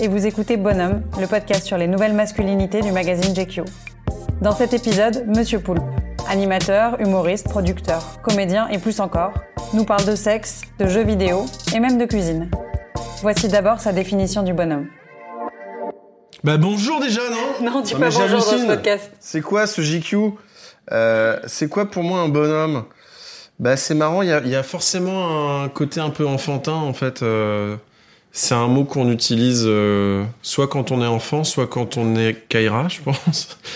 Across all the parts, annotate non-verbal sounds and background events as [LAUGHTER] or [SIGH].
et vous écoutez Bonhomme, le podcast sur les nouvelles masculinités du magazine GQ. Dans cet épisode, Monsieur Poulpe, animateur, humoriste, producteur, comédien et plus encore, nous parle de sexe, de jeux vidéo et même de cuisine. Voici d'abord sa définition du bonhomme. Bah bonjour déjà, non? [LAUGHS] Non, dis Non, pas bonjour dans ce podcast. C'est quoi ce JQ Euh, C'est quoi pour moi un bonhomme? Bah c'est marrant, il y a, il y a forcément un côté un peu enfantin en fait. euh, c'est un mot qu'on utilise euh, soit quand on est enfant, soit quand on est Kaira, je pense. [LAUGHS]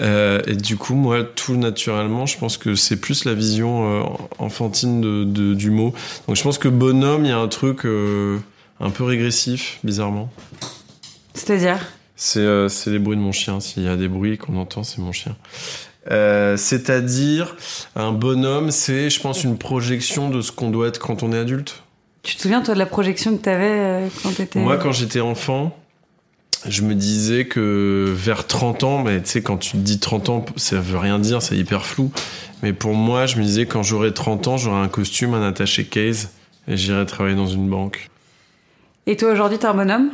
Euh, et du coup, moi, tout naturellement, je pense que c'est plus la vision euh, enfantine de, de- du mot. Donc je pense que bonhomme, il y a un truc un peu régressif, bizarrement. C'est-à-dire? C'est c'est les bruits de mon chien. S'il y a des bruits qu'on entend, c'est mon chien. Euh, C'est-à-dire, un bonhomme, c'est, je pense, une projection de ce qu'on doit être quand on est adulte. Tu te souviens toi de la projection que t'avais euh, quand t'étais... Moi, quand j'étais enfant, je me disais que vers 30 ans, mais tu sais, quand tu te dis 30 ans, ça veut rien dire, c'est hyper flou. Mais pour moi, je me disais, quand j'aurai 30 ans, j'aurai un costume, un attaché case, et j'irai travailler dans une banque. Et toi aujourd'hui t'es un bonhomme?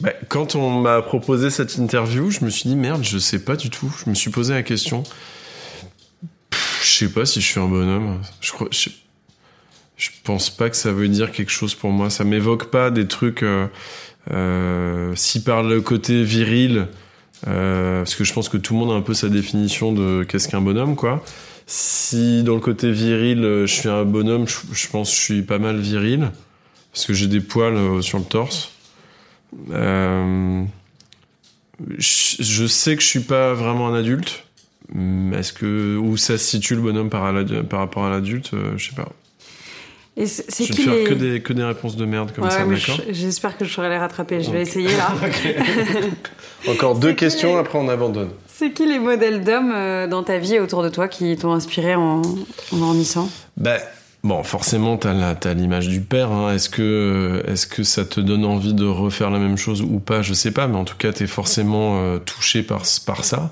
Bah, quand on m'a proposé cette interview, je me suis dit merde, je sais pas du tout. Je me suis posé la question. Pff, Je sais pas si je suis un bonhomme. Je crois, je, je pense pas que ça veut dire quelque chose pour moi. Ça m'évoque pas des trucs. Euh, euh, si par le côté viril, euh, parce que je pense que tout le monde a un peu sa définition de qu'est-ce qu'un bonhomme, quoi. Si dans le côté viril, euh, je suis un bonhomme, je, pense que je suis pas mal viril parce que j'ai des poils euh, sur le torse. Euh, je, sais que je suis pas vraiment un adulte. Est-ce que où ça se situe le bonhomme par, par rapport à l'adulte Je sais pas. Et c'est Je vais faire les... que des que des réponses de merde comme Ouais, ça, d'accord je- J'espère que je saurai les rattraper. Je vais essayer là. [LAUGHS] [LAUGHS] Encore deux questions, les- après on abandonne. C'est qui les modèles d'hommes euh, dans ta vie et autour de toi qui t'ont inspiré en, grandissant? Bah, bon, forcément, t'as l'image du père. hein. Est-ce que, est-ce que ça te donne envie de refaire la même chose ou pas? Je sais pas, mais en tout cas, t'es forcément euh, touché par, par ça.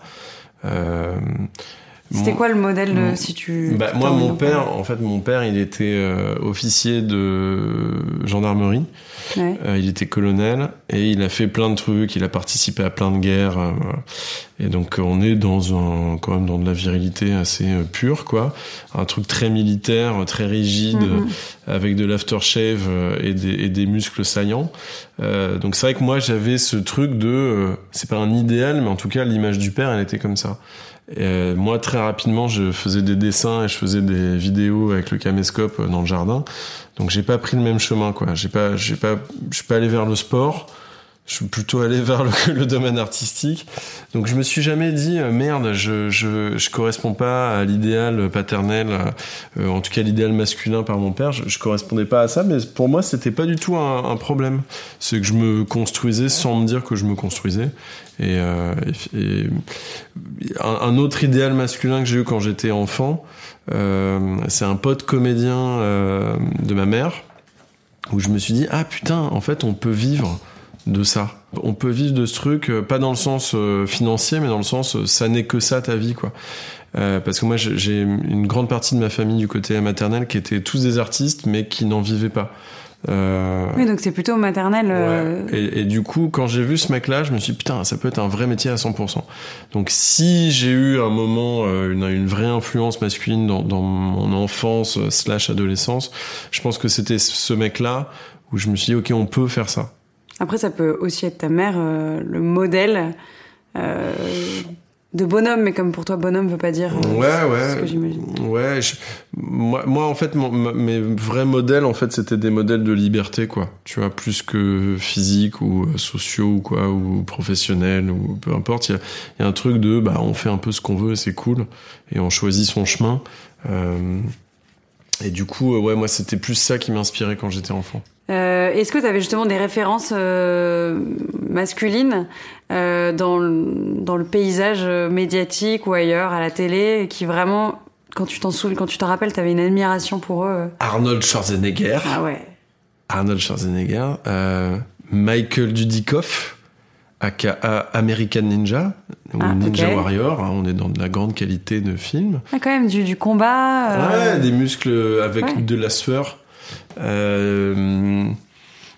Euh, C'était quoi le modèle de, si tu bah, moi, mon père, en fait, mon père, il était euh, officier de gendarmerie. Ouais. Euh, il était colonel et il a fait plein de trucs. Il a participé à plein de guerres. euh, et donc, euh, on est dans un, quand même dans de la virilité assez euh, pure, quoi. Un truc très militaire, très rigide, Mhm. euh, avec de l'aftershave et des, et des muscles saillants. Euh, donc, c'est vrai que moi, j'avais ce truc de, euh, c'est pas un idéal, mais en tout cas, l'image du père, elle était comme ça. Et, euh, moi, très rapidement, je faisais des dessins et je faisais des vidéos avec le caméscope euh, dans le jardin. Donc, j'ai pas pris le même chemin, quoi. J'ai pas, j'ai pas, je suis pas allé vers le sport. Je suis plutôt allé [LAUGHS] vers le, domaine artistique. Donc, je me suis jamais dit euh, merde, je, je, je corresponds pas à l'idéal paternel, euh, en tout cas l'idéal masculin par mon père. Je, je correspondais pas à ça, mais pour moi, c'était pas du tout un, un problème. C'est que je me construisais sans me dire que je me construisais. Et, euh, et- un autre idéal masculin que j'ai eu quand j'étais enfant, euh, c'est un pote comédien euh, de ma mère, où je me suis dit ah putain, en fait, on peut vivre de ça. On peut vivre de ce truc, euh, pas dans le sens euh, financier, mais dans le sens euh, ça n'est que ça ta vie, quoi. Euh, parce que moi, j'ai une grande partie de ma famille du côté maternel qui étaient tous des artistes, mais qui n'en vivaient pas. Euh, Oui, donc c'est plutôt maternel. euh, Ouais. Et, et du coup, quand j'ai vu ce mec-là, je me suis dit, putain, ça peut être un vrai métier à 100%. Donc si j'ai eu un moment, une, une vraie influence masculine dans, dans mon enfance slash adolescence, je pense que c'était ce mec-là où je me suis dit, ok, on peut faire ça. Après, ça peut aussi être ta mère, euh, le modèle euh, de bonhomme, mais comme pour toi, bonhomme veut pas dire. euh, Ouais, ouais. Ce que j'imagine. Ouais, je- moi, moi, en fait, mon- ma- mes vrais modèles, en fait, c'était des modèles de liberté, quoi. Tu vois, plus que physique ou sociaux ou quoi, ou professionnels ou peu importe. Il y a, il y a un truc de, bah, on fait un peu ce qu'on veut et c'est cool, et on choisit son chemin. Et du coup, euh, ouais, moi, c'était plus ça qui m'inspirait quand j'étais enfant. Euh, Est-ce que tu avais justement des références euh, masculines euh, dans, le, dans le paysage médiatique ou ailleurs, à la télé, qui vraiment, quand tu t'en souviens, quand tu te rappelles, tu avais une admiration pour eux Arnold Schwarzenegger. Ah ouais. Arnold Schwarzenegger, Michael Dudikoff, aka American Ninja, ou Ah, Ninja. Warrior, hein, on est dans de la grande qualité de film. Ah, quand même, du, du combat. euh, Ouais, des muscles avec ouais. de la sueur. Euh,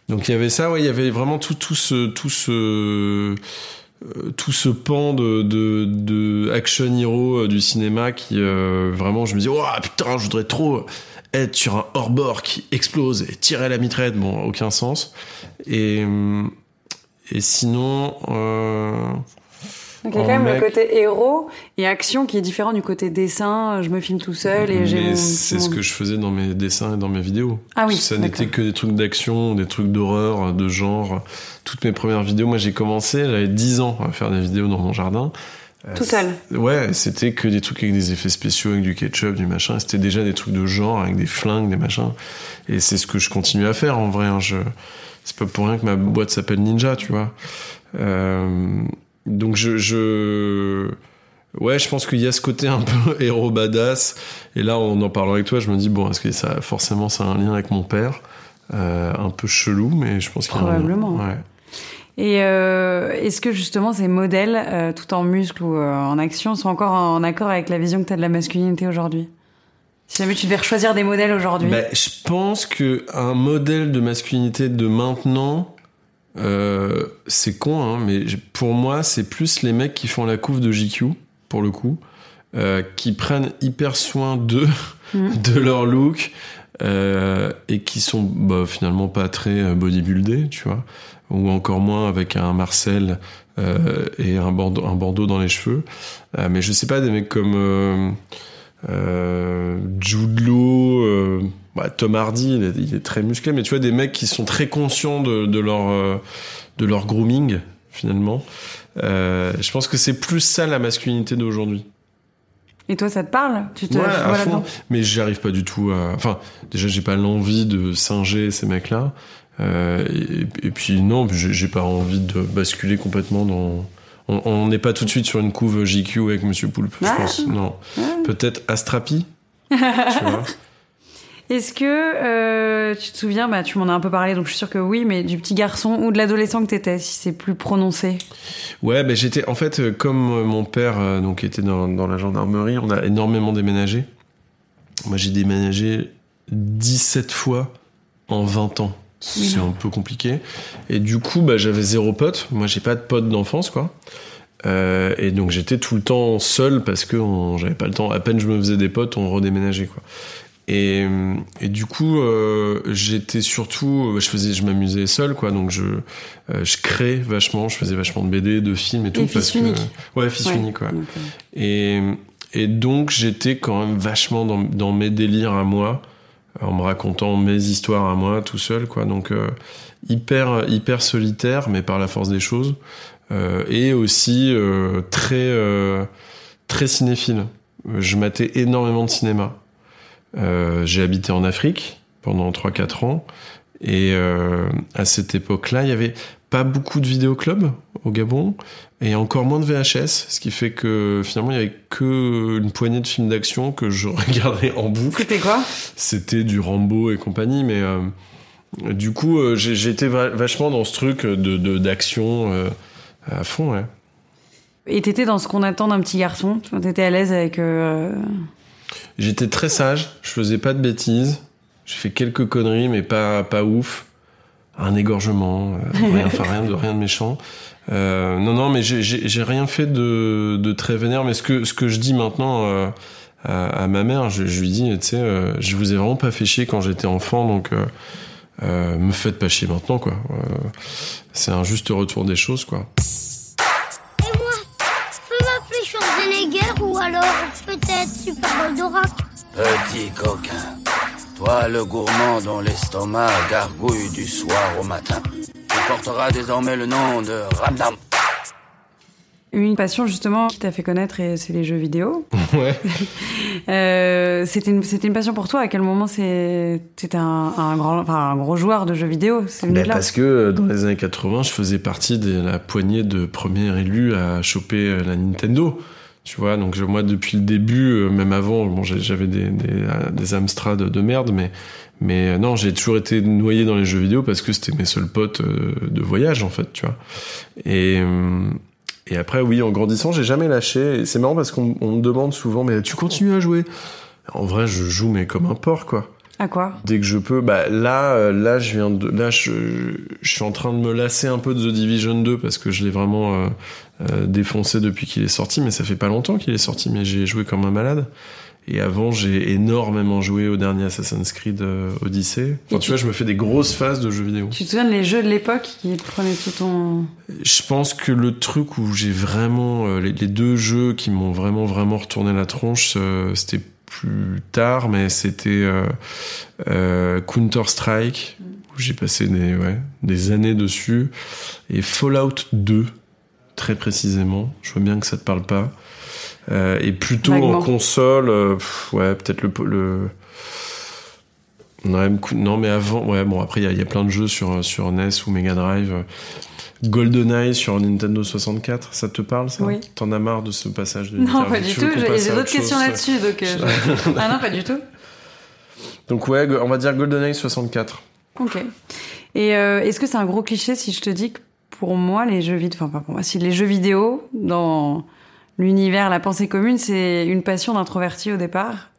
donc il y avait ça, ouais, il y avait vraiment tout, tout ce, tout ce, euh, tout ce pan de, de, de action hero du cinéma qui euh, vraiment, je me dis, oh putain, je voudrais trop être sur un hors-bord qui explose et tirer la mitraillette. Bon, aucun sens. Et, euh, et sinon, euh, Donc il y a quand même mec- le côté héros et action qui est différent du côté dessin. Je me filme tout seul et j'ai mon. c'est ce que je faisais dans mes dessins et dans mes vidéos. Ah oui, Ça n'était que des trucs d'action, des trucs d'horreur, de genre. Toutes mes premières vidéos, moi j'ai commencé, j'avais 10 ans à faire des vidéos dans mon jardin. Euh, Tout seul. Ouais, c'était que des trucs avec des effets spéciaux, avec du ketchup, du machin. C'était déjà des trucs de genre, avec des flingues, des machins. Et c'est ce que je continue à faire en vrai. hein. Je... C'est pas pour rien que ma boîte s'appelle Ninja, tu vois. Euh, Donc je, je... Ouais, je pense qu'il y a ce côté un peu [LAUGHS] héros badass. Et là, en en parlant avec toi, je me dis, bon, est-ce que ça, forcément, ça a un lien avec mon père? Euh, Un peu chelou, mais je pense qu'il y a un. Probablement. Ouais. Et euh, est-ce que justement ces modèles, tout en muscle ou en action, sont encore en accord avec la vision que tu as de la masculinité aujourd'hui? Si jamais tu devais choisir des modèles aujourd'hui. Bah, je pense que un modèle de masculinité de maintenant, euh, c'est con, hein, mais pour moi, c'est plus les mecs qui font la couve de JQ, pour le coup, euh, qui prennent hyper soin d'eux, Mhm. [LAUGHS] de leur look, euh, et qui sont bah, finalement pas très bodybuildés, tu vois, ou encore moins avec un Marcel et un bandeau, un bandeau dans les cheveux. Mais je sais pas, des mecs comme euh, Jude Law, euh, bah, Tom Hardy, il est, il est très musclé, mais tu vois, des mecs qui sont très conscients de, de leur, euh, de leur grooming, finalement. Euh, je pense que c'est plus ça la masculinité d'aujourd'hui. Et toi, ça te parle? Tu te Ouais, à fond. Mais j'y arrive pas du tout à. Enfin, déjà, j'ai pas l'envie de singer ces mecs-là. Euh, et, et puis, non, j'ai pas envie de basculer complètement dans. On- n'est pas tout de suite sur une couve JQ avec Monsieur Poulpe, je Ah. pense. Non. Peut-être Astrapi. [LAUGHS] Est-ce que euh, tu te souviens, bah, tu m'en as un peu parlé, donc je suis sûre que oui, mais du petit garçon ou de l'adolescent que t'étais, si c'est plus prononcé? Ouais, ben j'étais en fait euh, comme euh, mon père donc était dans, dans la gendarmerie, on a énormément déménagé. Moi, j'ai déménagé 17 fois en 20 ans. C'est un peu compliqué. Et du coup, bah, j'avais zéro pote. Moi, j'ai pas de pote d'enfance, quoi. Euh, et donc, j'étais tout le temps seul parce que j'avais pas le temps. À peine je me faisais des potes, on redéménageait, quoi. Et, et du coup, euh, j'étais surtout, je faisais, je m'amusais seul, quoi. Donc je, euh, je créais vachement, je faisais vachement de BD, de films et tout. Et fils que, unique. ouais, fils Ouais. unique. Donc, euh, Et, et donc j'étais quand même vachement dans, dans mes délires à moi, en me racontant mes histoires à moi tout seul, quoi. Donc euh, hyper hyper solitaire, mais par la force des choses, Euh, et aussi euh, très très cinéphile. Je matais énormément de cinéma. J'ai habité en Afrique pendant 3-4 ans, et à cette époque-là, il y avait pas beaucoup de vidéoclubs au Gabon et encore moins de VHS, ce qui fait que finalement il y avait que une poignée de films d'action que je [LAUGHS] regardais en boucle. C'était quoi? C'était du Rambo et compagnie, mais euh, du coup euh, va- vachement dans ce truc de de- d'action euh, à fond, ouais. Et t'étais dans ce qu'on attend d'un petit garçon? Tu vois, T'étais à l'aise avec. euh, J'étais très sage, je faisais pas de bêtises, j'ai fait quelques conneries mais pas pas ouf, un égorgement, euh, [LAUGHS] rien, enfin rien de rien de méchant. Euh, non non mais j'ai- rien fait de de très vénère, mais ce que ce que je dis maintenant euh, à, à ma mère, je, je lui dis tu sais, euh, je vous ai vraiment pas fait chier quand j'étais enfant, donc euh, euh, me faites pas chier maintenant, quoi. Euh, c'est un juste retour des choses, quoi. Et moi, tu peux m'appeler Schwarzenegger ou alors peut-être Super Goldorak Petit coquin, toi le gourmand dont l'estomac gargouille du soir au matin, tu porteras désormais le nom de Ramdam. Une passion justement qui t'a fait connaître, et c'est les jeux vidéo. [LAUGHS] Ouais. [LAUGHS] Euh, c'était une, c'était une passion pour toi. À quel moment c'est, c'était un, un grand, enfin un gros joueur de jeux vidéo Ben, parce que euh, dans les années 80, je faisais partie de la poignée de premiers élus à choper euh, la Nintendo. Tu vois, donc moi depuis le début, euh, même avant, bon, j'avais des, des, euh, des Amstrad de merde, mais euh, non, j'ai toujours été noyé dans les jeux vidéo parce que c'était mes seuls potes de voyage en fait, tu vois. Et après, oui, en grandissant, j'ai jamais lâché. C'est marrant parce qu'on on me demande souvent, mais tu continues à jouer? En vrai, je joue mais comme un porc, quoi À quoi dès que je peux. Bah là, euh, là, je viens de, là, je, je suis en train de me lasser un peu de The Division 2 parce que je l'ai vraiment euh, euh, défoncé depuis qu'il est sorti, mais ça fait pas longtemps qu'il est sorti, mais j'ai joué comme un malade. Et avant, j'ai énormément joué au dernier Assassin's Creed euh, Odyssey. Enfin, tu vois, je me fais des grosses phases de jeux vidéo. Tu te souviens des jeux de l'époque qui prenaient tout ton. Je pense que le truc où j'ai vraiment euh, les, les deux jeux qui m'ont vraiment vraiment retourné la tronche, euh, c'était plus tard, mais c'était euh, euh, Counter Strike où j'ai passé des ouais, des années dessus et Fallout 2 très précisément. Je vois bien que ça te parle pas. Euh, et plutôt en console, euh, pff, ouais peut-être le le non, mais avant, ouais, bon, après, il y a- il y, a plein de jeux sur, sur NES ou Mega Drive. GoldenEye sur Nintendo 64, ça te parle, ça? Oui. T'en as marre de ce passage de Non, pas du tout. J'ai d'autres autre questions là-dessus, donc. euh, je- [LAUGHS] ah non, pas du tout. Donc, ouais, on va dire GoldenEye 64. Ok. Et euh, est-ce que c'est un gros cliché si je te dis que pour moi, les jeux vidéo, enfin pas pour moi, si les jeux vidéo dans l'univers, la pensée commune, c'est une passion d'introverti au départ,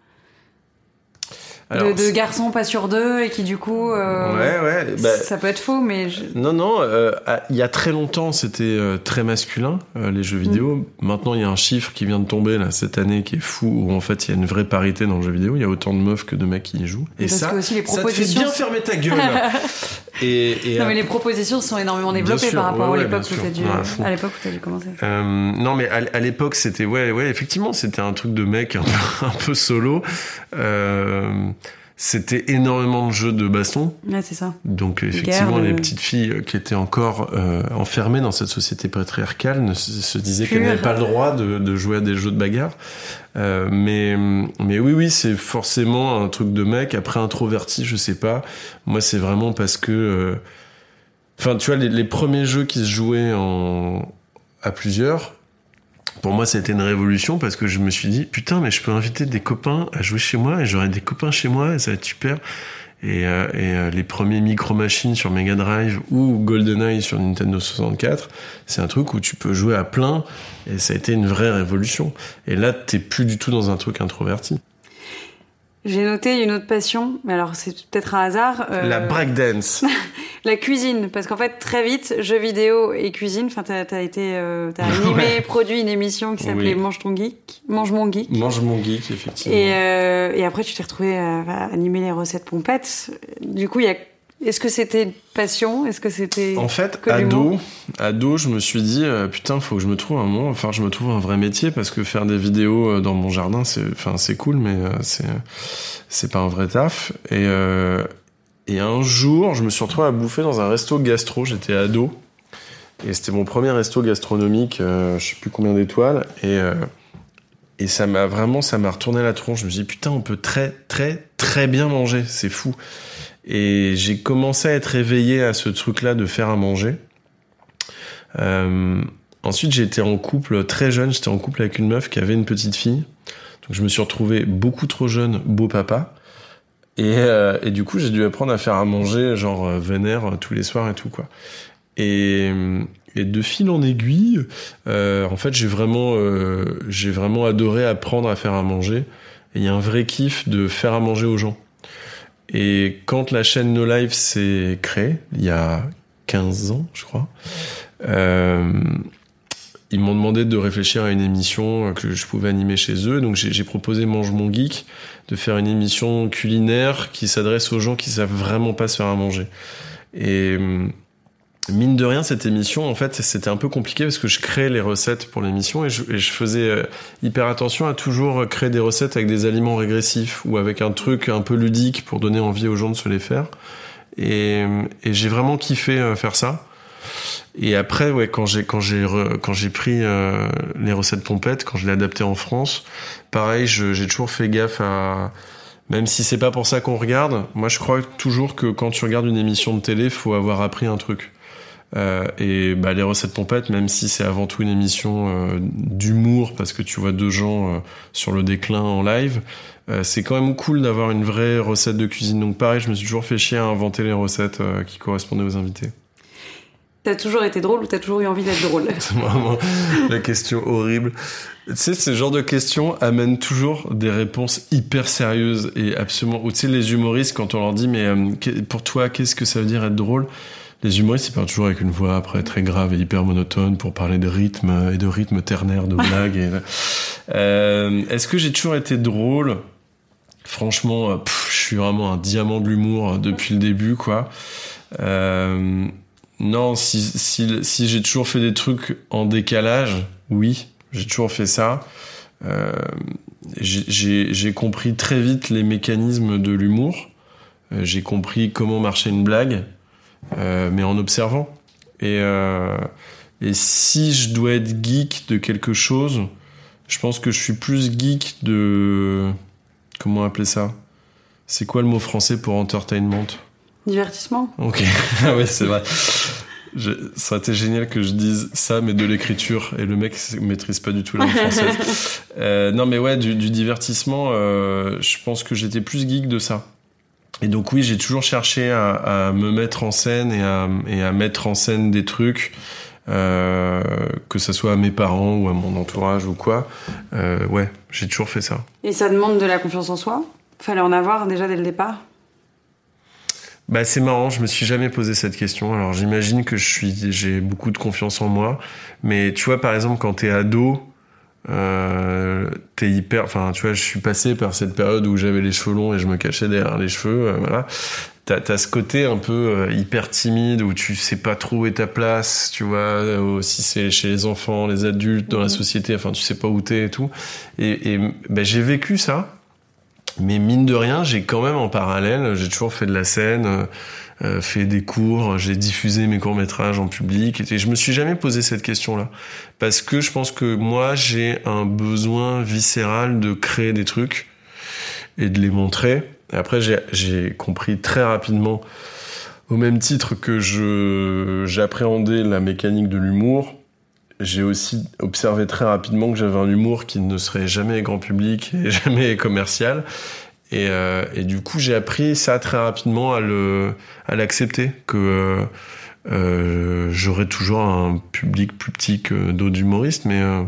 Alors, de, garçons pas sur deux et qui du coup, euh, Ouais, ouais. bah, ça peut être faux, mais je- Non, non, euh, il y a très longtemps, c'était euh, très masculin, euh, les jeux vidéo. Mm. Maintenant, il y a un chiffre qui vient de tomber, là, cette année, qui est fou, où en fait, il y a une vraie parité dans le jeu vidéo. Il y a autant de meufs que de mecs qui y jouent. Et Parce ça, que aussi les ça te fait propositions- bien fermer ta gueule. [LAUGHS] et, et non mais les propositions sont énormément développées sûr, par rapport ouais, à l'époque où t'as dû, à l'époque où t'as dû commencer. Non, mais à, à l'époque, c'était ouais, ouais, effectivement, c'était un truc de mec un peu, [LAUGHS] un peu solo. Euh, c'était énormément de jeux de baston. Ouais, c'est ça. Donc effectivement, Guerre, les euh. petites filles euh, qui étaient encore euh, enfermées dans cette société patriarcale ne se, se disaient qu'elles n'avaient pas le droit de, de jouer à des jeux de bagarre. Euh, mais mais oui oui c'est forcément un truc de mec. Après introverti, je sais pas. Moi c'est vraiment parce que, euh, enfin tu vois les, les premiers jeux qui se jouaient en à plusieurs. Pour moi, c'était une révolution parce que je me suis dit, putain, mais je peux inviter des copains à jouer chez moi et j'aurai des copains chez moi et ça va être super. Et, euh, et euh, les premiers micro-machines sur Mega Drive ou GoldenEye sur Nintendo 64, c'est un truc où tu peux jouer à plein et ça a été une vraie révolution. Et là, t'es plus du tout dans un truc introverti. J'ai noté une autre passion, mais alors c'est peut-être un hasard. euh, La breakdance. [LAUGHS] La cuisine, parce qu'en fait très vite, jeux vidéo et cuisine. Enfin, t'as as été, euh, t'as [LAUGHS] animé, produit une émission qui s'appelait Oui. Mange ton geek, Mange mon geek. Mange mon geek, effectivement. Et, euh, et après, tu t'es retrouvé à, à animer les recettes pompettes. Du coup, il y a. Est-ce que c'était une passion? Est-ce que c'était En fait, ado, ado, je me suis dit, euh, putain, faut que je me trouve un moment, enfin, je me trouve un vrai métier parce que faire des vidéos euh, dans mon jardin, c'est, enfin, c'est cool, mais euh, c'est, c'est pas un vrai taf. Et, euh, et un jour, je me suis retrouvé à bouffer dans un resto gastro. J'étais ado et c'était mon premier resto gastronomique. euh, je sais plus combien d'étoiles et et ça m'a vraiment, ça m'a retourné la tronche. Je me suis dit, putain, on peut très, très, très bien manger. C'est fou. Et j'ai commencé à être éveillé à ce truc-là de faire à manger. Euh, ensuite, été en couple très jeune. J'étais en couple avec une meuf qui avait une petite fille. Donc, je me suis retrouvé beaucoup trop jeune, beau papa. Et, euh, et du coup, j'ai dû apprendre à faire à manger, genre euh, vénère euh, tous les soirs et tout quoi. Et, et de fil en aiguille, euh, en fait, j'ai vraiment, euh, j'ai vraiment adoré apprendre à faire à manger. Et il y a un vrai kiff de faire à manger aux gens. Et quand la chaîne No Life s'est créée, il y a 15 ans, je crois, euh, ils m'ont demandé de réfléchir à une émission que je pouvais animer chez eux. Donc j'ai proposé Mange mon geek de faire une émission culinaire qui s'adresse aux gens qui savent vraiment pas se faire à manger. Et hum, mine de rien, cette émission, en fait, c'était un peu compliqué parce que je créais les recettes pour l'émission et je, faisais euh, hyper attention à toujours créer des recettes avec des aliments régressifs ou avec un truc un peu ludique pour donner envie aux gens de se les faire. Et, et j'ai vraiment kiffé euh, faire ça. Et après, ouais, quand j'ai quand j'ai quand j'ai pris euh, les recettes pompettes, quand je l'ai adapté en France, pareil, j'ai toujours fait gaffe à même si c'est pas pour ça qu'on regarde. Moi, je crois toujours que quand tu regardes une émission de télé, faut avoir appris un truc. Euh, et bah, les recettes pompettes, même si c'est avant tout une émission euh, d'humour, parce que tu vois deux gens euh, sur le déclin en live, c'est quand même cool d'avoir une vraie recette de cuisine. Donc pareil, je me suis toujours fait chier à inventer les recettes qui correspondaient aux invités. T'as toujours été drôle ou t'as toujours eu envie d'être drôle? [LAUGHS] C'est vraiment la question horrible. Tu sais, ce genre de questions amènent toujours des réponses hyper sérieuses et absolument. Ou tu sais, les humoristes, quand on leur dit, mais pour toi, qu'est-ce que ça veut dire être drôle? Les humoristes, ils parlent toujours avec une voix après très grave et hyper monotone pour parler de rythme et de rythme ternaire de blagues. et, [LAUGHS] euh, Est-ce que j'ai toujours été drôle? Franchement, euh, je suis vraiment un diamant de l'humour depuis le début, quoi. Euh, non, si, si, si j'ai toujours fait des trucs en décalage, oui, j'ai toujours fait ça. Euh, j'ai compris très vite les mécanismes de l'humour. Euh, j'ai compris comment marchait une blague. Euh, mais en observant. Et, euh, et si je dois être geek de quelque chose, je pense que je suis plus geek de... Comment appeler ça? C'est quoi le mot français pour entertainment? Divertissement. Ok, [LAUGHS] ah ouais, c'est vrai. Je, ça aurait été génial que je dise ça, mais de l'écriture. Et le mec maîtrise pas du tout la langue française. [LAUGHS] euh, non, mais ouais, du, du divertissement, euh, je pense que j'étais plus geek de ça. Et donc oui, j'ai toujours cherché à, à, me mettre en scène et à, et à mettre en scène des trucs, euh, que ce soit à mes parents ou à mon entourage ou quoi. Euh, ouais, j'ai toujours fait ça. Et ça demande de la confiance en soi? Fallait en avoir déjà dès le départ? Bah c'est marrant, je me suis jamais posé cette question. Alors j'imagine que je suis, j'ai beaucoup de confiance en moi, mais tu vois par exemple quand t'es ado, euh, t'es hyper enfin tu vois je suis passé par cette période où j'avais les cheveux longs et je me cachais derrière les cheveux euh, voilà. T'as as ce côté un peu euh, hyper timide où tu sais pas trop où est ta place tu vois aussi c'est chez les enfants les adultes dans la société enfin tu sais pas où t'es et tout. Et, et ben, j'ai vécu ça mais mine de rien j'ai quand même en parallèle j'ai toujours fait de la scène euh, fait des cours, j'ai diffusé mes courts métrages en public et je me suis jamais posé cette question-là parce que je pense que moi j'ai un besoin viscéral de créer des trucs et de les montrer. Après j'ai compris très rapidement au même titre que je j'appréhendais la mécanique de l'humour, j'ai aussi observé très rapidement que j'avais un humour qui ne serait jamais grand public et [LAUGHS] jamais commercial et, euh, et du coup, j'ai appris ça très rapidement à le à l'accepter que euh, euh, j'aurai toujours un public plus petit que d'autres humoristes, mais euh,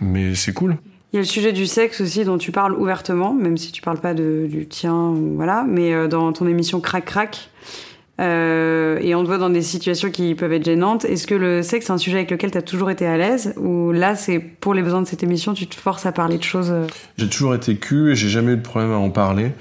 mais c'est cool. Il y a le sujet du sexe aussi dont tu parles ouvertement, même si tu parles pas de, du tien, voilà, mais dans ton émission Crac Crac. Euh, et on te voit dans des situations qui peuvent être gênantes. Est-ce que le sexe, c'est un sujet avec lequel tu as toujours été à l'aise Ou là, c'est pour les besoins de cette émission, tu te forces à parler de choses euh J'ai toujours été cul et j'ai jamais eu de problème à en parler.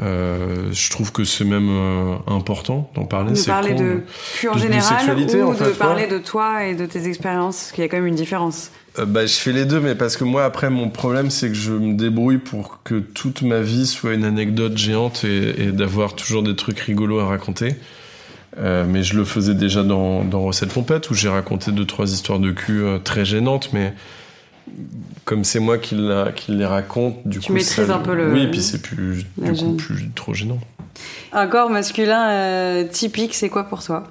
Euh, je trouve que c'est même euh, important d'en parler. De parler con, de cul en de général ou en fait, de parler ouais. de toi et de tes expériences Parce qu'il y a quand même une différence. Euh, bah, je fais les deux, mais parce que moi, après, mon problème, c'est que je me débrouille pour que toute ma vie soit une anecdote géante et, et d'avoir toujours des trucs rigolos à raconter. Euh, mais je le faisais déjà dans, dans Recette Pompette, où j'ai raconté deux, trois histoires de cul euh, très gênantes, mais comme c'est moi qui, la, qui les raconte, du Tu coup. maîtrises un peu le- Oui, et puis c'est plus, du coup, plus trop gênant. Un corps masculin typique, c'est quoi pour toi?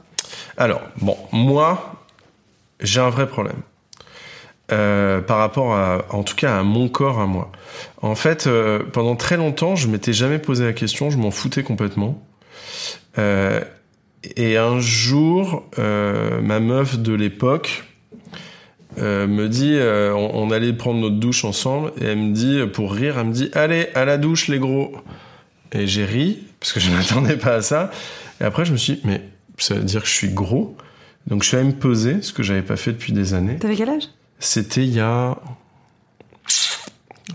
Alors, bon, moi, j'ai un vrai problème. Euh, par rapport à, en tout cas, à mon corps, à moi. En fait, euh, pendant très longtemps, je m'étais jamais posé la question, je m'en foutais complètement. Euh, et un jour, ma meuf de l'époque me dit, on, allait prendre notre douche ensemble, et elle me dit, pour rire, elle me dit, allez, à la douche, les gros. Et j'ai ri, parce que je [LAUGHS] m'attendais pas à ça. Et après, je me suis dit, mais ça veut dire que je suis gros. Donc je suis allé me peser, ce que j'avais pas fait depuis des années. T'avais quel âge? C'était il y a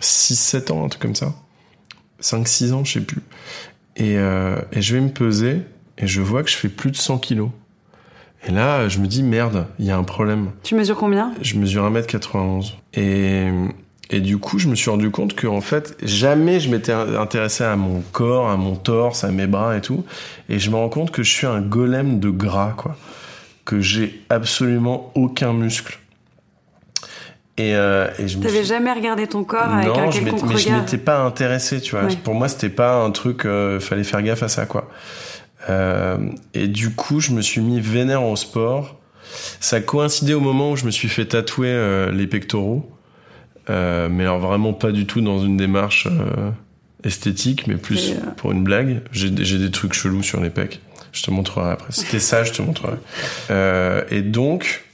6-7 ans, un truc comme ça. 5-6 ans, je sais plus. Et, euh, et je vais me peser et je vois que je fais plus de 100 kilos. Et là, je me dis, merde, il y a un problème. Tu mesures combien? Je mesure 1m91. Et, et du coup, je me suis rendu compte que, en fait, jamais je m'étais intéressé à mon corps, à mon torse, à mes bras et tout. Et je me rends compte que je suis un golem de gras, quoi. Que j'ai absolument aucun muscle. Et, euh, et je T'avais suis- jamais regardé ton corps avec non, un je quelconque m'étais- mais je m'étais pas intéressé, tu vois. Ouais. Pour moi, c'était pas un truc, euh, fallait faire gaffe à ça, quoi. Euh, et du coup, je me suis mis vénère au sport. Ça coïncidait au moment où je me suis fait tatouer euh, les pectoraux. Euh, mais alors vraiment pas du tout dans une démarche euh, esthétique, mais plus pour une blague. J'ai des trucs chelous sur les pecs. Je te montrerai après. C'était ça, je te montrerai. Euh, et donc,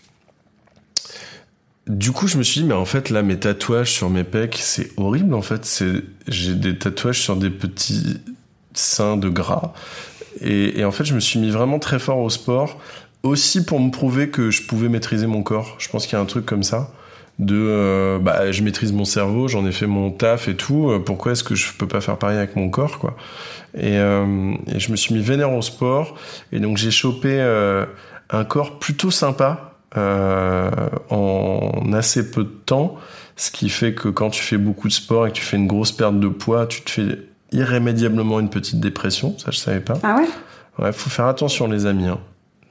du coup, je me suis dit, mais en fait, là, mes tatouages sur mes pecs, c'est horrible, en fait. C'est, j'ai des tatouages sur des petits seins de gras. Et, et en fait, je me suis mis vraiment très fort au sport, aussi pour me prouver que je pouvais maîtriser mon corps. Je pense qu'il y a un truc comme ça. De, euh, bah, je maîtrise mon cerveau, j'en ai fait mon taf et tout. euh, Pourquoi est-ce que je peux pas faire pareil avec mon corps, quoi? Et, euh, et je me suis mis vénère au sport. Et donc, j'ai chopé euh, un corps plutôt sympa en assez peu de temps. Ce qui fait que quand tu fais beaucoup de sport et que tu fais une grosse perte de poids, tu te fais irrémédiablement une petite dépression. Ça, je savais pas. Ah ouais? Ouais, faut faire attention, les amis. hein.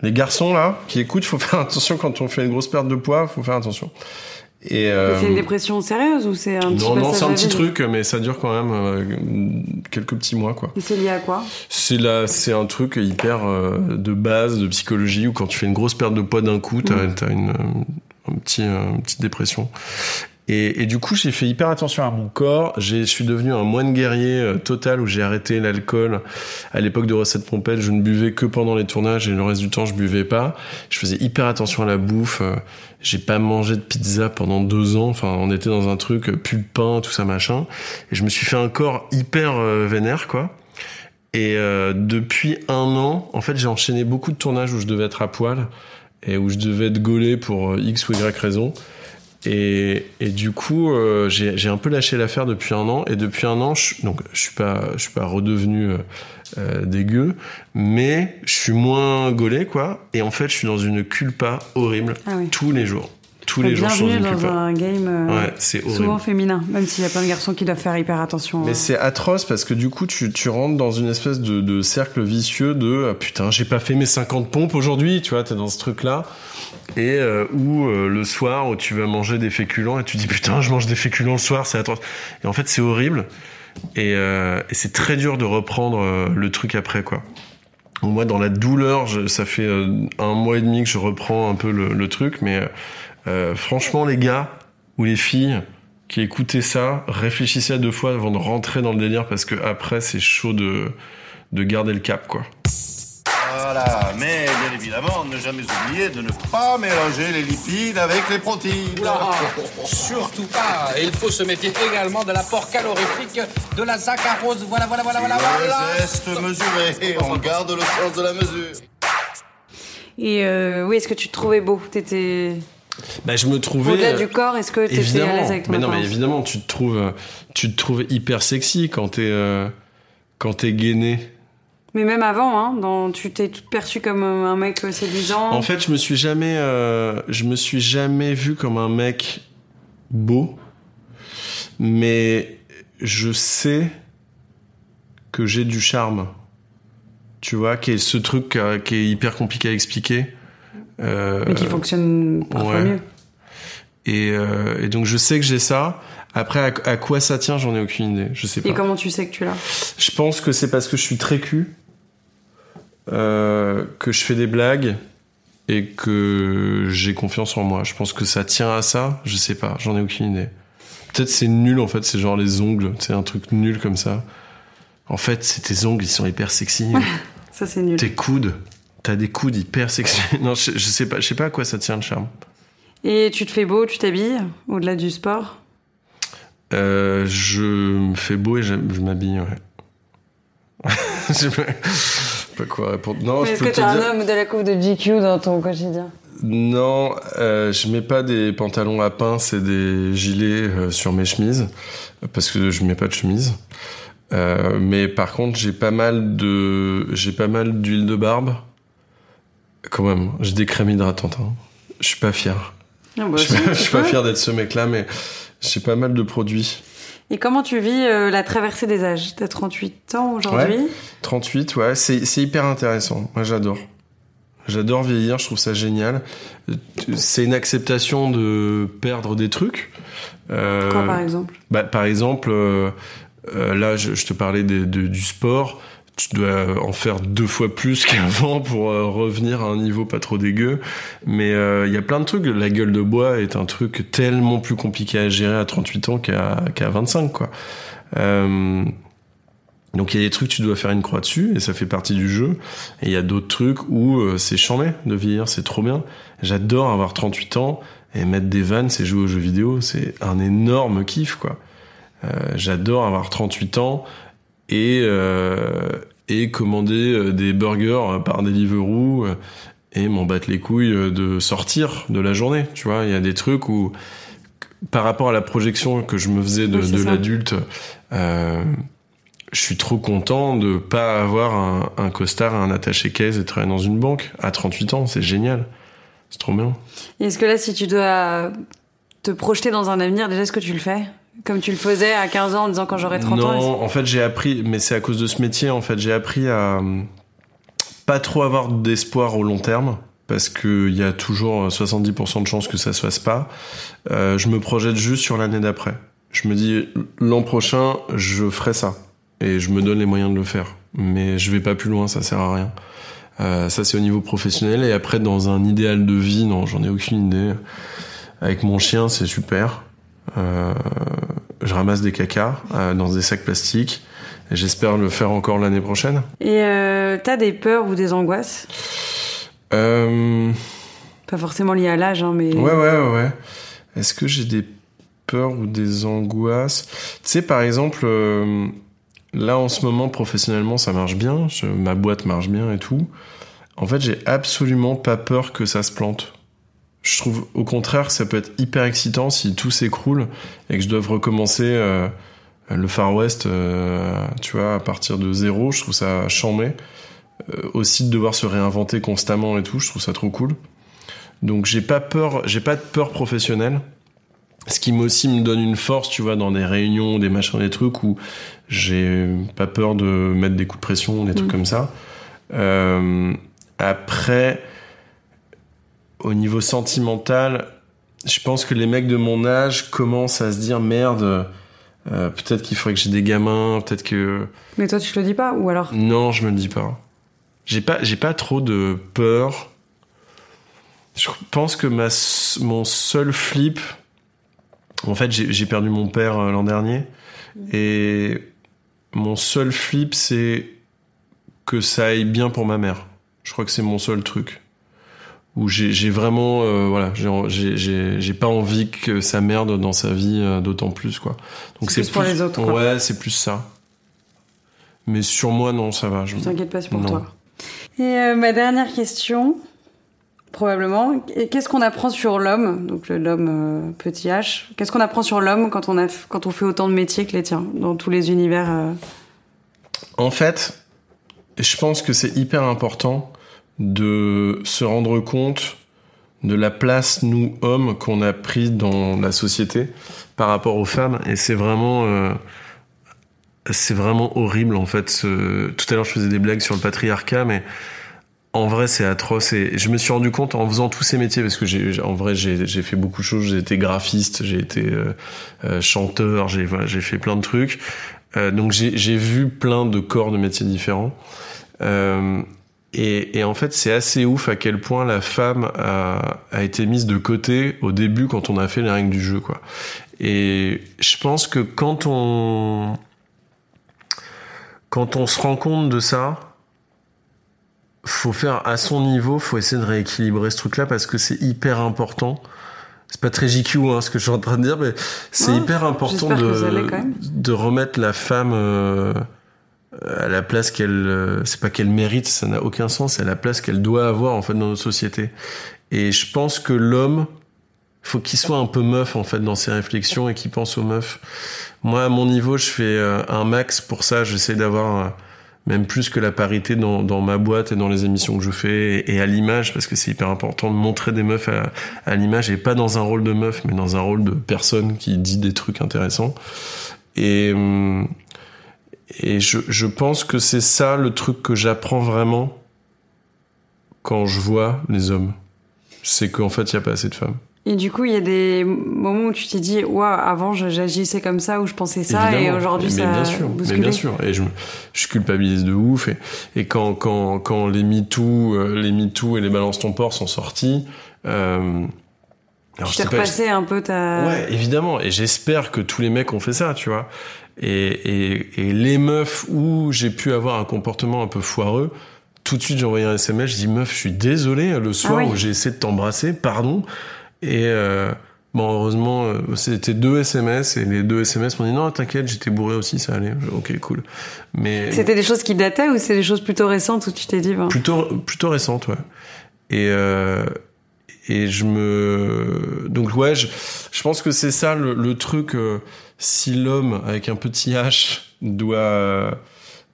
Les garçons, là, qui écoutent, faut faire attention quand on fait une grosse perte de poids, faut faire attention. Euh, C'est une dépression sérieuse ou c'est un petit non, non, c'est un petit truc, mais ça dure quand même euh, quelques petits mois, quoi. Et c'est lié à quoi? C'est là, c'est un truc hyper euh, de base de psychologie où quand tu fais une grosse perte de poids d'un coup, t'as Mm. as une, euh, un petit, euh, une petite dépression. Et, du coup, j'ai fait hyper attention à mon corps. Je suis devenu un moine guerrier euh, total où j'ai arrêté l'alcool. À l'époque de Recette Pompette, je ne buvais que pendant les tournages et le reste du temps, je buvais pas. Je faisais hyper attention à la bouffe. Euh, J'ai pas mangé de pizza pendant deux ans. Enfin, on était dans un truc, euh, plus de pain, tout ça machin. Et je me suis fait un corps hyper vénère, quoi. Et depuis un an, en fait, j'ai enchaîné beaucoup de tournages où je devais être à poil et où je devais être gaulé pour X ou Y raison. Et, et du coup, euh, j'ai un peu lâché l'affaire depuis un an. Et depuis un an, je, donc je suis pas, je suis pas redevenu euh, euh, dégueu, mais je suis moins gaulé, quoi. Et en fait, je suis dans une culpa horrible Ah oui. tous les jours. Tous les jours, Bienvenue dans un game euh, Ouais, c'est horrible. souvent féminin, même s'il y a plein de garçons qui doivent faire hyper attention. Mais euh. c'est atroce parce que du coup, tu, tu rentres dans une espèce de, de cercle vicieux de ah, putain, j'ai pas fait mes 50 pompes aujourd'hui, tu vois, t'es dans ce truc-là. Et euh, où euh, le soir, où tu vas manger des féculents et tu dis putain, je mange des féculents le soir, c'est atroce. Et en fait, c'est horrible. Et, euh, et c'est très dur de reprendre euh, le truc après, quoi. Moi, dans la douleur, je- ça fait euh, un mois et demi que je reprends un peu le, le truc, mais euh, franchement, les gars ou les filles qui écoutez ça, réfléchissez à deux fois avant de rentrer dans le délire parce que après, c'est chaud de, de garder le cap, quoi. Voilà, mais bien évidemment, ne jamais oublier de ne pas mélanger les lipides avec les protéines. Surtout pas. Et il faut se méfier également de l'apport calorifique de la saccharose. Voilà, voilà, voilà, voilà, voilà. Le geste mesuré, on garde le sens de la mesure. Et euh, oui, est-ce que tu te trouvais beau? T'étais Bah, je me trouvais. au-delà euh, du corps. Est-ce que t'étais à évidemment. l'aise avec ton mais non, mais évidemment, tu te trouves, euh, tu te trouves hyper sexy quand t'es, euh, quand t'es gainé. Mais même avant, hein, dans, tu t'es perçue comme euh, un mec euh, séduisant. En fait, je me suis jamais, euh, je me suis jamais vu comme un mec beau, mais je sais que j'ai du charme. Tu vois, qui est ce truc euh, qui est hyper compliqué à expliquer. Euh, mais qui fonctionne parfois ouais. mieux. Et, euh, et donc je sais que j'ai ça. Après, à, à quoi ça tient, j'en ai aucune idée. Je sais pas. Et comment tu sais que tu l'as? Je pense que c'est parce que je suis très cul, euh, que je fais des blagues et que j'ai confiance en moi. Je pense que ça tient à ça. Je sais pas, j'en ai aucune idée. Peut-être c'est nul en fait, c'est genre les ongles, c'est un truc nul comme ça. En fait, c'est tes ongles, ils sont hyper sexy. [LAUGHS] Ça, c'est nul. tes coudes, t'as des coudes hyper sexy. [LAUGHS] Non, je, je sais pas, je sais pas à quoi ça tient le charme. Et tu te fais beau, tu t'habilles, au-delà du sport? Euh, je me fais beau et je m'habille, ouais. [LAUGHS] je sais pas pas quoi répondre. Non, je Est-ce que te t'es un dire. homme de la coupe de GQ dans ton quotidien? Non, euh, je mets pas des pantalons à pince et des gilets euh, sur mes chemises parce que je mets pas de chemise. Euh, mais par contre, j'ai pas mal de j'ai pas mal d'huile de barbe. Quand même, j'ai des crèmes hydratantes. Hein. Je suis pas fier. Ah bah je suis pas, [LAUGHS] tu je suis pas peux. fier d'être ce mec-là, mais j'ai pas mal de produits. Et comment tu vis euh, la traversée des âges? T'as 38 ans aujourd'hui? Ouais. 38, ouais, c'est hyper intéressant. Moi, j'adore. J'adore vieillir, je trouve ça génial. C'est une acceptation de perdre des trucs. Euh, Quoi par exemple? bah, par exemple, euh, euh, là, je, je te parlais des- de- du sport. Tu dois en faire deux fois plus [LAUGHS] qu'avant pour euh, revenir à un niveau pas trop dégueu. Mais euh, il y a plein de trucs. La gueule de bois est un truc tellement plus compliqué à gérer à 38 ans qu'à qu'à 25, quoi. Euh, donc il y a des trucs tu dois faire une croix dessus et ça fait partie du jeu. Et il y a d'autres trucs où c'est chambé de vieillir, c'est trop bien. J'adore avoir 38 ans et mettre des vannes, c'est jouer aux jeux vidéo, c'est un énorme kiff quoi. J'adore avoir 38 ans et euh, et commander euh, des burgers par Deliveroo euh, et m'en battre les couilles euh, de sortir de la journée. Tu vois, il y a des trucs où par rapport à la projection que je me faisais de, Oui, l'adulte, euh, je suis trop content de pas avoir un, un costard, un attaché caisse et travailler dans une banque à 38 ans. C'est génial. C'est trop bien. Est-ce que là, si tu dois te projeter dans un avenir, déjà, est-ce que tu le fais? Comme tu le faisais à 15 ans en disant quand j'aurai 30 non, ans en fait, j'ai appris, mais c'est à cause de ce métier, en fait, j'ai appris à euh, pas trop avoir d'espoir au long terme. Parce qu'il y a toujours 70% de chances que ça se fasse pas. Euh, je me projette juste sur l'année d'après. Je me dis, l'an prochain, je ferai ça. Et je me donne les moyens de le faire. Mais je vais pas plus loin, ça sert à rien. Euh, ça, c'est au niveau professionnel. Et après, dans un idéal de vie, non, j'en ai aucune idée. Avec mon chien, c'est super. Euh, je ramasse des cacas euh, dans des sacs plastiques. Et j'espère le faire encore l'année prochaine. Et euh, t'as des peurs ou des angoisses? Pas forcément liées à l'âge, hein, mais. Ouais, ouais, ouais, ouais. Est-ce que j'ai des peurs ou des angoisses? Tu sais, par exemple, euh, là en ce moment, professionnellement, ça marche bien. Je- ma boîte marche bien et tout. En fait, j'ai absolument pas peur que ça se plante. Je trouve, au contraire, que ça peut être hyper excitant si tout s'écroule et que je dois recommencer euh, le Far West, euh, tu vois, à partir de zéro. Je trouve ça chambé. Euh, aussi de devoir se réinventer constamment et tout, je trouve ça trop cool. Donc j'ai pas peur, j'ai pas de peur professionnelle. Ce qui aussi me donne une force, tu vois, dans des réunions, des machins, des trucs où j'ai pas peur de mettre des coups de pression, des trucs Mm. comme ça. Euh, après, au niveau sentimental, je pense que les mecs de mon âge commencent à se dire merde, euh, peut-être qu'il faudrait que j'ai des gamins, peut-être que Mais toi, tu te le dis pas Ou alors? Non, je me le dis pas. J'ai pas, j'ai pas trop de peur. Je pense que ma, mon seul flip, en fait, j'ai j'ai perdu mon père euh, l'an dernier, et mon seul flip, c'est que ça aille bien pour ma mère. Je crois que c'est mon seul truc. Où j'ai vraiment, euh, voilà, j'ai- pas envie que ça merde dans sa vie euh, d'autant plus, quoi. Donc C'est plus pour les autres, quoi. Ouais, c'est plus ça. Mais sur moi, non, ça va. Je Tu t'inquiètes pas, c'est pour Non. toi. Et euh, ma dernière question, probablement, qu'est-ce qu'on apprend sur l'homme, donc l'homme euh, petit h, qu'est-ce qu'on apprend sur l'homme quand on, a, quand on fait autant de métiers que les tiens, dans tous les univers En fait, je pense que c'est hyper important de se rendre compte de la place, nous, hommes, qu'on a pris dans la société par rapport aux femmes. Et c'est vraiment... euh, c'est vraiment horrible, en fait. Tout à l'heure, je faisais des blagues sur le patriarcat, mais en vrai, c'est atroce. Et je me suis rendu compte en faisant tous ces métiers, parce que j'ai- en vrai, j'ai, j'ai fait beaucoup de choses. J'ai été graphiste, j'ai été euh, euh, chanteur, j'ai, voilà, j'ai fait plein de trucs. Euh, donc j'ai, j'ai vu plein de corps de métiers différents. Euh, et, et en fait, c'est assez ouf à quel point la femme a, a été mise de côté au début quand on a fait les règles du jeu, quoi. Et je pense que quand on quand on se rend compte de ça, faut faire à son niveau, faut essayer de rééquilibrer ce truc-là parce que c'est hyper important. C'est pas très JQ hein, ce que je suis en train de dire, mais c'est Ouais, hyper important de, de remettre la femme euh, à la place qu'elle, euh, c'est pas qu'elle mérite, ça n'a aucun sens, à la place qu'elle doit avoir en fait dans notre société. Et je pense que l'homme, faut qu'il soit un peu meuf en fait dans ses réflexions et qu'il pense aux meufs. Moi, à mon niveau, je fais euh, un max pour ça. J'essaie d'avoir euh, même plus que la parité dans, ma boîte et dans les émissions que je fais et, et à l'image parce que c'est hyper important de montrer des meufs à, à l'image et pas dans un rôle de meuf mais dans un rôle de personne qui dit des trucs intéressants. Et hum, et je, je pense que c'est ça le truc que j'apprends vraiment quand je vois les hommes. C'est qu'en fait, il n'y a pas assez de femmes. Et du coup, il y a des moments où tu t'es dit, waouh, avant j'agissais comme ça, ou je pensais ça, et aujourd'hui ça mais bien sûr, mais bien sûr. Et je, je culpabilise de ouf. Et, et quand, quand, quand les MeToo, euh, les MeToo et les Balance ton port sont sortis, euh, alors Tu je t'es pas- repassé un peu ta... Ouais, évidemment. Et j'espère que tous les mecs ont fait ça, tu vois. Et, et, et les meufs où j'ai pu avoir un comportement un peu foireux, tout de suite j'ai envoyé un SMS, je dis meuf, je suis désolé le soir Ah oui. où j'ai essayé de t'embrasser, pardon. Et euh, bon, heureusement, euh, c'était deux SMS et les deux SMS m'ont dit non, t'inquiète, j'étais bourré aussi, ça allait. Ok, cool. Mais C'était des choses qui dataient ou c'est des choses plutôt récentes où tu t'es dit, ben, plutôt plutôt récente ouais et euh, et je me donc ouais je, je pense que c'est ça le, le truc euh, si l'homme avec un petit H doit euh,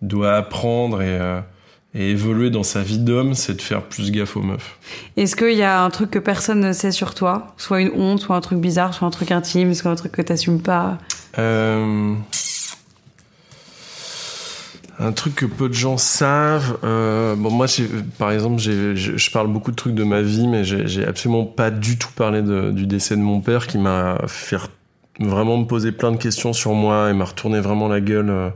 doit apprendre et euh, et évoluer dans sa vie d'homme, c'est de faire plus gaffe aux meufs. Est-ce qu'il y a un truc que personne ne sait sur toi? Soit une honte, soit un truc bizarre, soit un truc intime, soit un truc que t'assumes pas? Euh, un truc que peu de gens savent. euh, bon, moi, par exemple, je parle beaucoup de trucs de ma vie, mais j'ai absolument pas du tout parlé de- du décès de mon père, qui m'a fait vraiment me poser plein de questions sur moi et m'a retourné vraiment la gueule euh,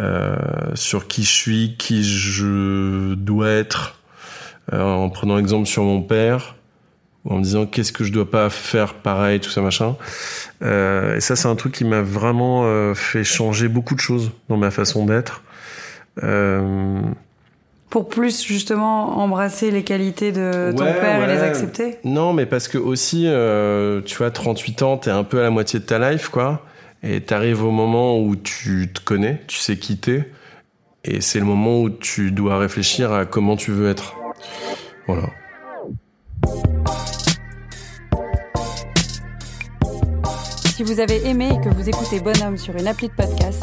euh, sur qui je suis, qui je dois être, euh, en prenant exemple sur mon père ou en me disant qu'est-ce que je dois pas faire pareil, tout ça machin. Euh, et ça, c'est un truc qui m'a vraiment euh, fait changer beaucoup de choses dans ma façon d'être. Euh, Pour plus justement embrasser les qualités de ton Ouais, père et les accepter Non, mais parce que aussi, euh, tu vois, 38 ans, t'es un peu à la moitié de ta life, quoi. Et t'arrives au moment où tu te connais, tu sais qui t'es. Et c'est le moment où tu dois réfléchir à comment tu veux être. Voilà. Si vous avez aimé et que vous écoutez Bonhomme sur une appli de podcast,